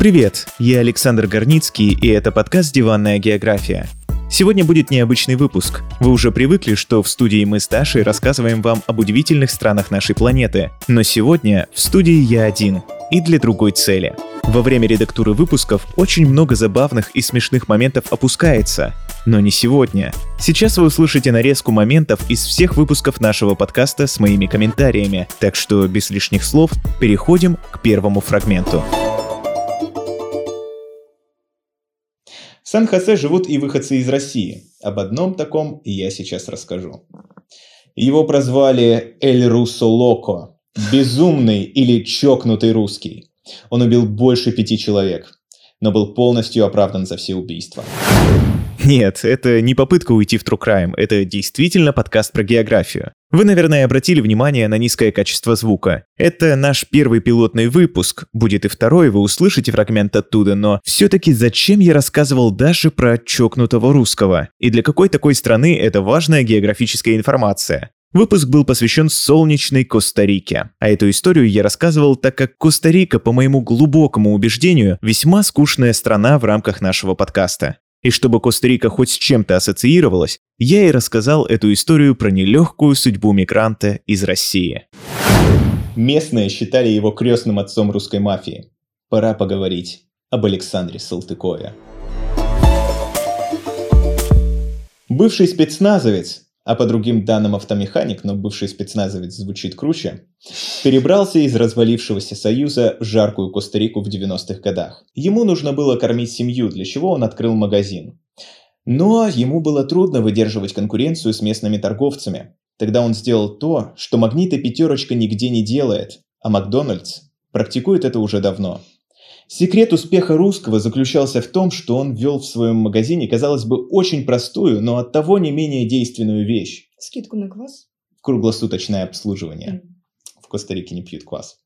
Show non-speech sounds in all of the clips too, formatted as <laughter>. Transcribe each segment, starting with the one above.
Привет, я Александр Горницкий, и это подкаст «Диванная география». Сегодня будет необычный выпуск. Вы уже привыкли, что в студии мы с Дашей рассказываем вам об удивительных странах нашей планеты. Но сегодня в студии я один. И для другой цели. Во время редактуры выпусков очень много забавных и смешных моментов опускается. Но не сегодня. Сейчас вы услышите нарезку моментов из всех выпусков нашего подкаста с моими комментариями. Так что без лишних слов переходим к первому фрагменту. В Сан-Хосе живут и выходцы из России. Об одном таком я сейчас расскажу. Его прозвали Эль Руссо Локо, безумный или чокнутый русский. Он убил больше пяти человек, но был полностью оправдан за все убийства. Нет, это не попытка уйти в True Crime, это действительно подкаст про географию. Вы, наверное, обратили внимание на низкое качество звука. Это наш первый пилотный выпуск, будет и второй, вы услышите фрагмент оттуда, но все-таки зачем я рассказывал даже про чокнутого русского? И для какой такой страны это важная географическая информация? Выпуск был посвящен солнечной Коста-Рике. А эту историю я рассказывал, так как Коста-Рика, по моему глубокому убеждению, весьма скучная страна в рамках нашего подкаста. И чтобы Коста-Рика хоть с чем-то ассоциировалась, я и рассказал эту историю про нелегкую судьбу мигранта из России. Местные считали его крестным отцом русской мафии. Пора поговорить об Александре Салтыкове. Бывший спецназовец, а по другим данным автомеханик, но бывший спецназовец звучит круче, перебрался из развалившегося Союза в жаркую Коста-Рику в 90-х годах. Ему нужно было кормить семью, для чего он открыл магазин. Но ему было трудно выдерживать конкуренцию с местными торговцами. Тогда он сделал то, что Магнита пятерочка нигде не делает, а Макдональдс практикует это уже давно. Секрет успеха русского заключался в том, что он ввел в своем магазине, казалось бы, очень простую, но от того не менее действенную вещь. Скидку на квас? Круглосуточное обслуживание. Mm. В Коста-Рике не пьют квас.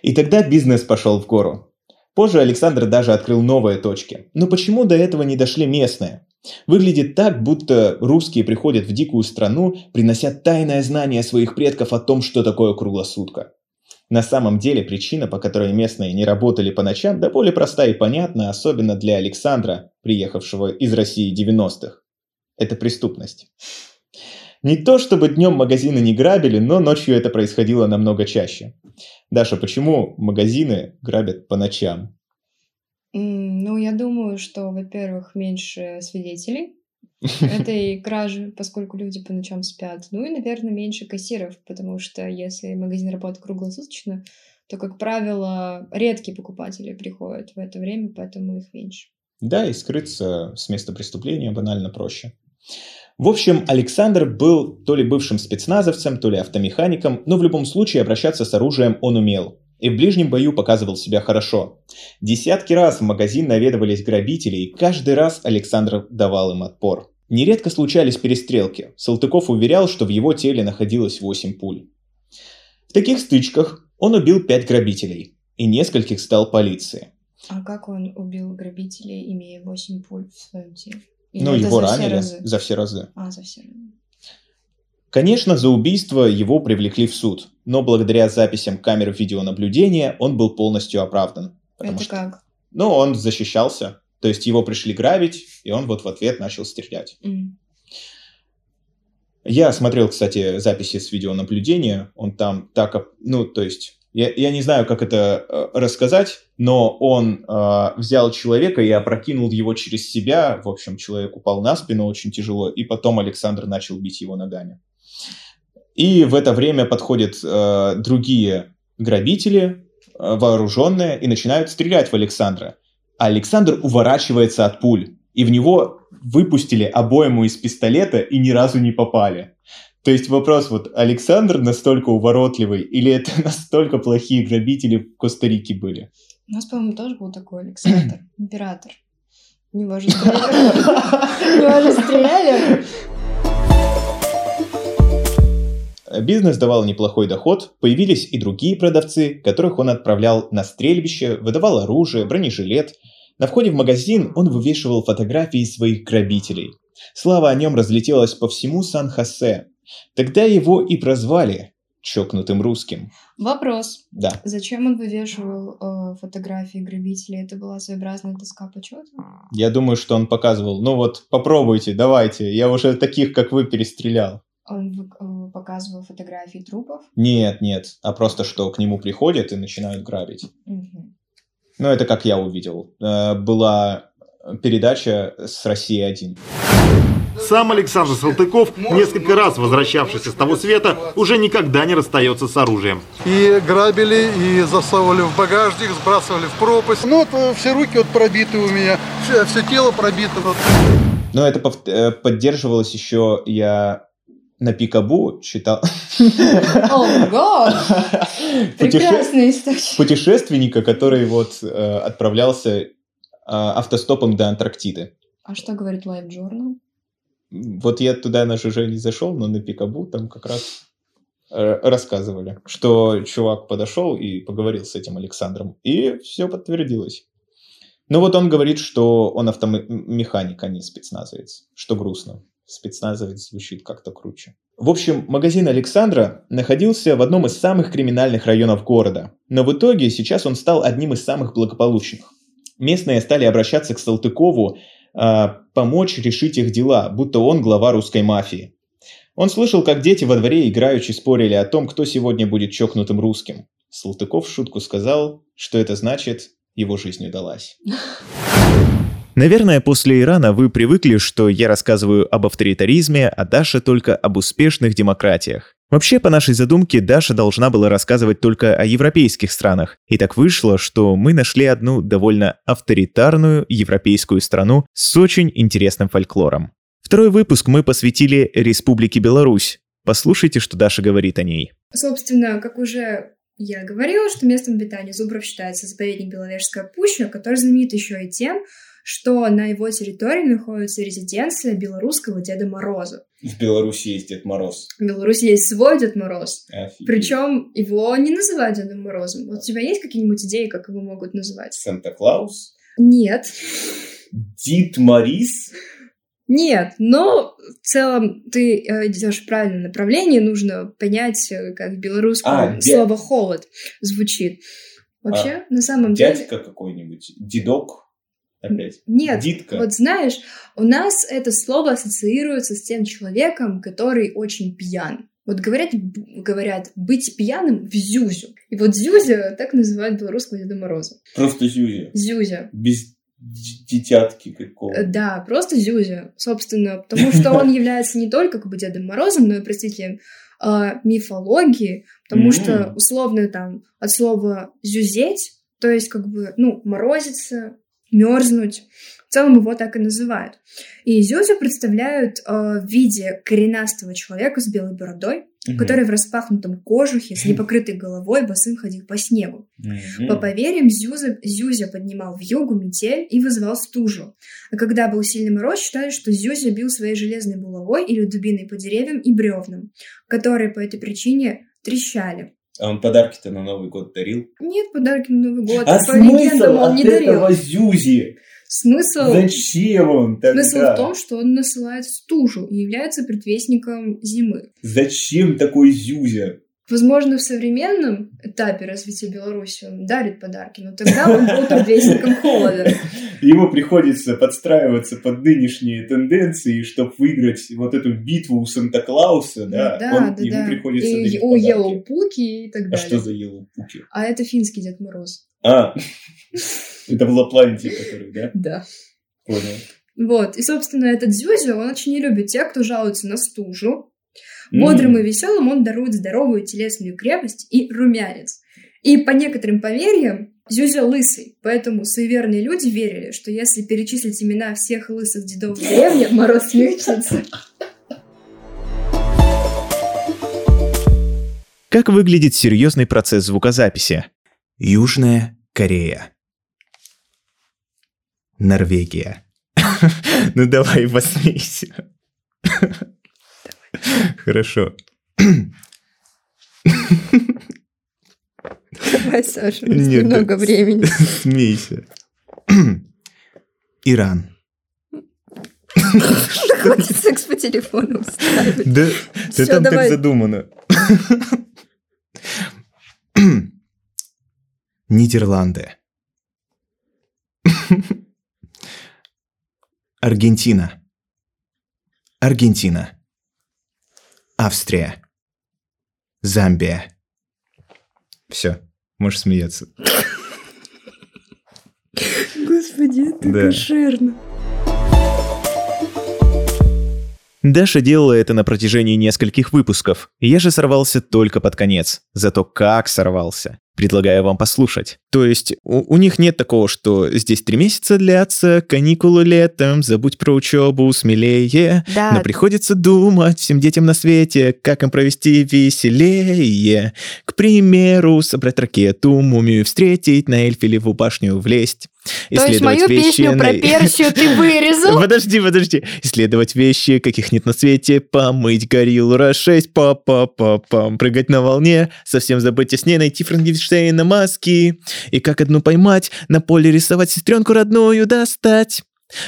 И тогда бизнес пошел в гору. Позже Александр даже открыл новые точки. Но почему до этого не дошли местные? Выглядит так, будто русские приходят в дикую страну, принося тайное знание своих предков о том, что такое круглосутка. На самом деле причина, по которой местные не работали по ночам, да более проста и понятна, особенно для Александра, приехавшего из России 90-х. Это преступность. Не то чтобы днем магазины не грабили, но ночью это происходило намного чаще. Даша, почему магазины грабят по ночам? Ну, я думаю, что, во-первых, меньше свидетелей, этой кражи, <laughs> поскольку люди по ночам спят. Ну и, наверное, меньше кассиров, потому что если магазин работает круглосуточно, то, как правило, редкие покупатели приходят в это время, поэтому их меньше. Да, и скрыться с места преступления банально проще. В общем, Александр был то ли бывшим спецназовцем, то ли автомехаником, но в любом случае обращаться с оружием он умел. И в ближнем бою показывал себя хорошо. Десятки раз в магазин наведывались грабители, и каждый раз Александр давал им отпор. Нередко случались перестрелки. Салтыков уверял, что в его теле находилось 8 пуль. В таких стычках он убил 5 грабителей и нескольких стал полиции. А как он убил грабителей, имея 8 пуль в своем теле? Или ну, его за ранили все за все разы. А, за все разы. Конечно, за убийство его привлекли в суд, но благодаря записям камер видеонаблюдения он был полностью оправдан. Это что, как? Ну, он защищался, то есть его пришли грабить, и он вот в ответ начал стрелять. Mm. Я смотрел, кстати, записи с видеонаблюдения, он там так, ну, то есть я, я не знаю, как это э, рассказать, но он э, взял человека и опрокинул его через себя. В общем, человек упал на спину очень тяжело, и потом Александр начал бить его ногами. И в это время подходят э, другие грабители, э, вооруженные, и начинают стрелять в Александра. А Александр уворачивается от пуль, и в него выпустили обойму из пистолета и ни разу не попали. То есть вопрос, вот Александр настолько уворотливый, или это <laughs> настолько плохие грабители в Коста-Рике были? У нас, по-моему, тоже был такой Александр, <clears throat> император. Не важно, стреляли. <laughs> Не важно, стреляли. Бизнес давал неплохой доход, появились и другие продавцы, которых он отправлял на стрельбище, выдавал оружие, бронежилет. На входе в магазин он вывешивал фотографии своих грабителей. Слава о нем разлетелась по всему Сан-Хосе. Тогда его и прозвали чокнутым русским. Вопрос. Да. Зачем он вывешивал э, фотографии грабителей? Это была своеобразная доска почета? Я думаю, что он показывал, ну вот, попробуйте, давайте, я уже таких, как вы, перестрелял. Он э, показывал фотографии трупов? Нет, нет, а просто что к нему приходят и начинают грабить. Мгм. Ну, это как я увидел. Э, Была передача с России 1. Сам Александр Салтыков, несколько раз возвращавшийся с того света, уже никогда не расстается с оружием. И грабили, и засовывали в багажник, сбрасывали в пропасть. Ну вот э, все руки вот пробиты у меня, все, все тело пробито. Вот. Но это поддерживалось еще, я на Пикабу читал. О, год! <laughs> Путеше- Прекрасный источник. Путешественника, который вот э, отправлялся э, автостопом до Антарктиды. А что говорит Life Journal? Вот я туда на ЖЖ не зашел, но на Пикабу там как раз э, рассказывали, что чувак подошел и поговорил с этим Александром, и все подтвердилось. Ну вот он говорит, что он автомеханик, а не спецназовец, что грустно. Спецназовец звучит как-то круче. В общем, магазин Александра находился в одном из самых криминальных районов города, но в итоге сейчас он стал одним из самых благополучных. Местные стали обращаться к Салтыкову а, помочь решить их дела, будто он глава русской мафии. Он слышал, как дети во дворе играючи спорили о том, кто сегодня будет чокнутым русским. Салтыков в шутку сказал, что это значит, его жизнь удалась. Наверное, после Ирана вы привыкли, что я рассказываю об авторитаризме, а Даша только об успешных демократиях. Вообще, по нашей задумке, Даша должна была рассказывать только о европейских странах. И так вышло, что мы нашли одну довольно авторитарную европейскую страну с очень интересным фольклором. Второй выпуск мы посвятили Республике Беларусь. Послушайте, что Даша говорит о ней. Собственно, как уже я говорила, что местом обитания зубров считается заповедник Беловежская пуща, который знаменит еще и тем, что на его территории находится резиденция белорусского Деда Мороза. В Беларуси есть Дед Мороз. В Беларуси есть свой Дед Мороз. Причем его не называют Дедом Морозом. Вот у тебя есть какие-нибудь идеи, как его могут называть? Санта-Клаус? Нет. Дид Морис? Нет, но в целом ты э, идешь в правильном направлении, нужно понять, э, как в белорусском А, слово «холод» звучит. Вообще, на самом деле... какой-нибудь? Дедок? Опять? Нет, Дитка? вот знаешь, у нас это слово ассоциируется с тем человеком, который очень пьян. Вот говорят, говорят быть пьяным в Зюзю. И вот Зюзя так называют белорусского Деда Мороза. Просто Зюзя. Зюзя. Без дитятки какого. Э, Да, просто Зюзя, собственно, потому что он <laughs> является не только как бы Дедом Морозом, но и представителем э, мифологии, потому М. что условно там от слова «зюзеть», то есть как бы, ну, морозиться, мерзнуть, в целом его так и называют. И Зюзю представляют э, в виде коренастого человека с белой бородой, который в распахнутом кожухе с непокрытой головой босым ходил по снегу. По поверьям, Зюзя, Зюзя поднимал в югу метель и вызывал стужу. А когда был сильный мороз, считали, что Зюзя бил своей железной булавой или дубиной по деревьям и бревнам, которые по этой причине трещали. А он подарки-то на Новый год дарил? Нет, подарки на Новый год. А по легендам он не дарил. Зюзи? Смысл, Зачем он тогда? смысл в том, что он насылает стужу и является предвестником зимы. Зачем такой Зюзя? Возможно, в современном этапе развития Беларуси он дарит подарки, но тогда он был предвестником холода. Ему приходится подстраиваться под нынешние тенденции, чтобы выиграть вот эту битву у Санта-Клауса, да? да, Он- да, ему да. приходится И дарить у подарки. И так А далее. что за Yellow Пуки? А это финский Дед Мороз. А, <laughs> это в Лапландии, который, да? Да. Понял. Вот. И, собственно, этот Зюзя, он очень не любит тех, кто жалуется на стужу. Бодрым и веселым он дарует здоровую телесную крепость и румянец. И по некоторым поверьям, Зюзя лысый, поэтому суеверные люди верили, что если перечислить имена всех лысых дедов в деревне, мороз смягчится. Как выглядит серьезный процесс звукозаписи? Южная Корея. Норвегия. <laughs> Ну давай, посмейся. <laughs> Хорошо. Давай, Саша, у нас Нет, немного да. времени. <laughs> Смейся. <clears throat> Иран. Хватит секс по телефону устраивать. Да, да там так задумано. <clears throat> Нидерланды. <clears throat> Аргентина. Аргентина. Австрия. Замбия. Все, можешь смеяться. Господи, это Да. кошерно. Даша делала это на протяжении нескольких выпусков. Я же сорвался только под конец. Зато как сорвался. Предлагаю вам послушать. То есть у, у них нет такого, что здесь три месяца длятся, каникулы летом, забудь про учебу, смелее. Да, Но приходится думать всем детям на свете, как им провести веселее. К примеру, собрать ракету, мумию встретить, на Эльфелеву башню влезть. то есть мою вещи песню про на- Персию ты вырезал? <laughs> Подожди, подожди. Исследовать вещи, каких нет на свете, помыть гориллу раз шесть, па па па пам прыгать на волне, совсем забыть о сне, найти Франкенштейна маски, и как одну поймать, на поле рисовать сестренку родную достать.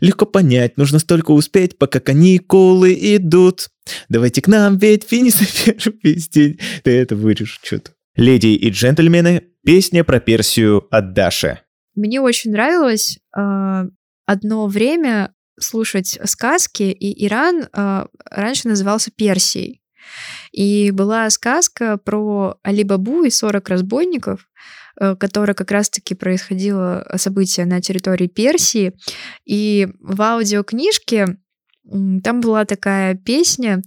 Легко понять, нужно столько успеть, пока каникулы идут. Давайте к нам, ведь финиш первый <laughs> день. Ты это вырежешь что-то. Леди и джентльмены, песня про Персию от Даши. Мне очень нравилось э, одно время слушать сказки, и Иран э, раньше назывался Персией. И была сказка про Али-Бабу и 40 разбойников, э, которая как раз-таки происходило событие на территории Персии. И в аудиокнижке там была такая песня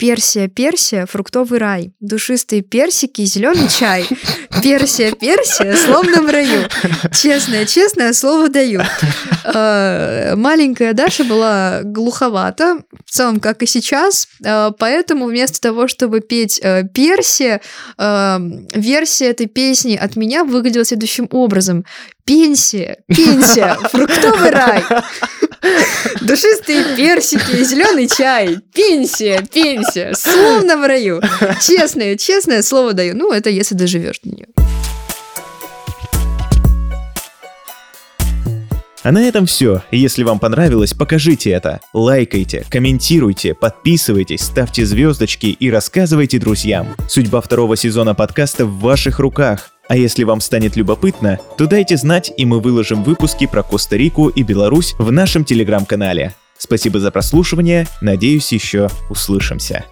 Персия, Персия, фруктовый рай, душистые персики, зеленый чай. <laughs> Персия, Персия, словно в раю. Честное, честное слово даю. Э, Маленькая Даша была глуховата, в целом, как и сейчас, э, поэтому вместо того, чтобы петь э, Персия, э, версия этой песни от меня выглядела следующим образом. Пенсия, пенсия, <laughs> фруктовый рай. Душистые персики, зеленый чай, пенсия, пенсия, словно в раю. Честное, честное слово даю. Ну, это если доживешь до нее. А на этом все. Если вам понравилось, покажите это. Лайкайте, комментируйте, подписывайтесь, ставьте звездочки и рассказывайте друзьям. Судьба второго сезона подкаста в ваших руках. А если вам станет любопытно, то дайте знать, и мы выложим выпуски про Коста-Рику и Беларусь в нашем телеграм-канале. Спасибо за прослушивание, надеюсь, еще услышимся.